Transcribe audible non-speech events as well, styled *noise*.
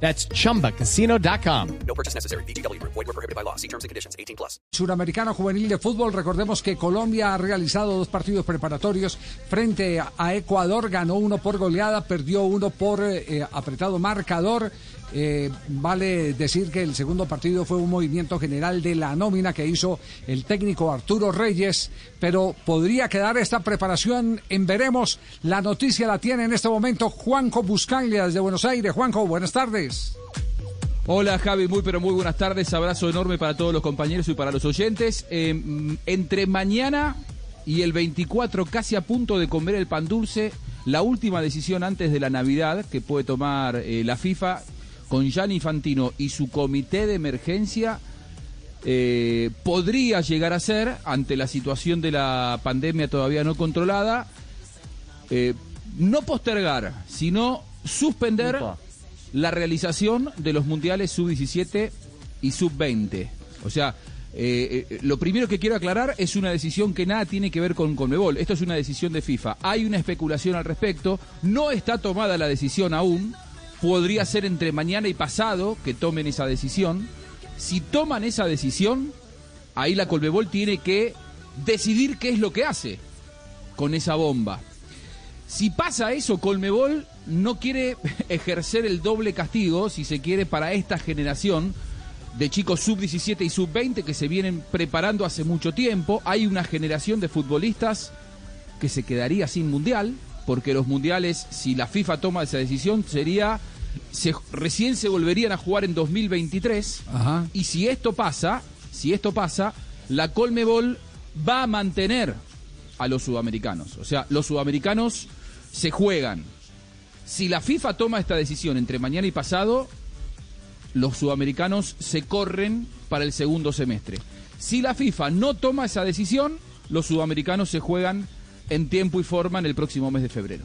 That's chumbacasino.com. No purchase necessary. BGW. Void were prohibited by law. See terms and conditions. 18 plus. Suramericano Juvenil de Fútbol. Recordemos que Colombia ha realizado dos partidos preparatorios frente a Ecuador. Ganó uno por goleada, perdió uno por eh, apretado marcador. Eh, vale decir que el segundo partido fue un movimiento general de la nómina que hizo el técnico Arturo Reyes, pero podría quedar esta preparación en veremos. La noticia la tiene en este momento Juanjo Buscaglia desde Buenos Aires. Juanjo, buenas tardes. Hola Javi, muy pero muy buenas tardes. Abrazo enorme para todos los compañeros y para los oyentes. Eh, entre mañana y el 24, casi a punto de comer el pan dulce, la última decisión antes de la Navidad que puede tomar eh, la FIFA con Gianni Infantino y su comité de emergencia eh, podría llegar a ser, ante la situación de la pandemia todavía no controlada, eh, no postergar, sino suspender la realización de los mundiales sub-17 y sub-20. O sea, eh, eh, lo primero que quiero aclarar es una decisión que nada tiene que ver con Conmebol. Esto es una decisión de FIFA. Hay una especulación al respecto. No está tomada la decisión aún. Podría ser entre mañana y pasado que tomen esa decisión. Si toman esa decisión, ahí la Conmebol tiene que decidir qué es lo que hace con esa bomba. Si pasa eso, Colmebol no quiere *laughs* ejercer el doble castigo, si se quiere, para esta generación de chicos sub-17 y sub-20 que se vienen preparando hace mucho tiempo. Hay una generación de futbolistas que se quedaría sin mundial, porque los mundiales, si la FIFA toma esa decisión, sería. Se, recién se volverían a jugar en 2023. Ajá. Y si esto pasa, si esto pasa, la Colmebol va a mantener a los sudamericanos. O sea, los sudamericanos se juegan. Si la FIFA toma esta decisión entre mañana y pasado, los sudamericanos se corren para el segundo semestre. Si la FIFA no toma esa decisión, los sudamericanos se juegan en tiempo y forma en el próximo mes de febrero.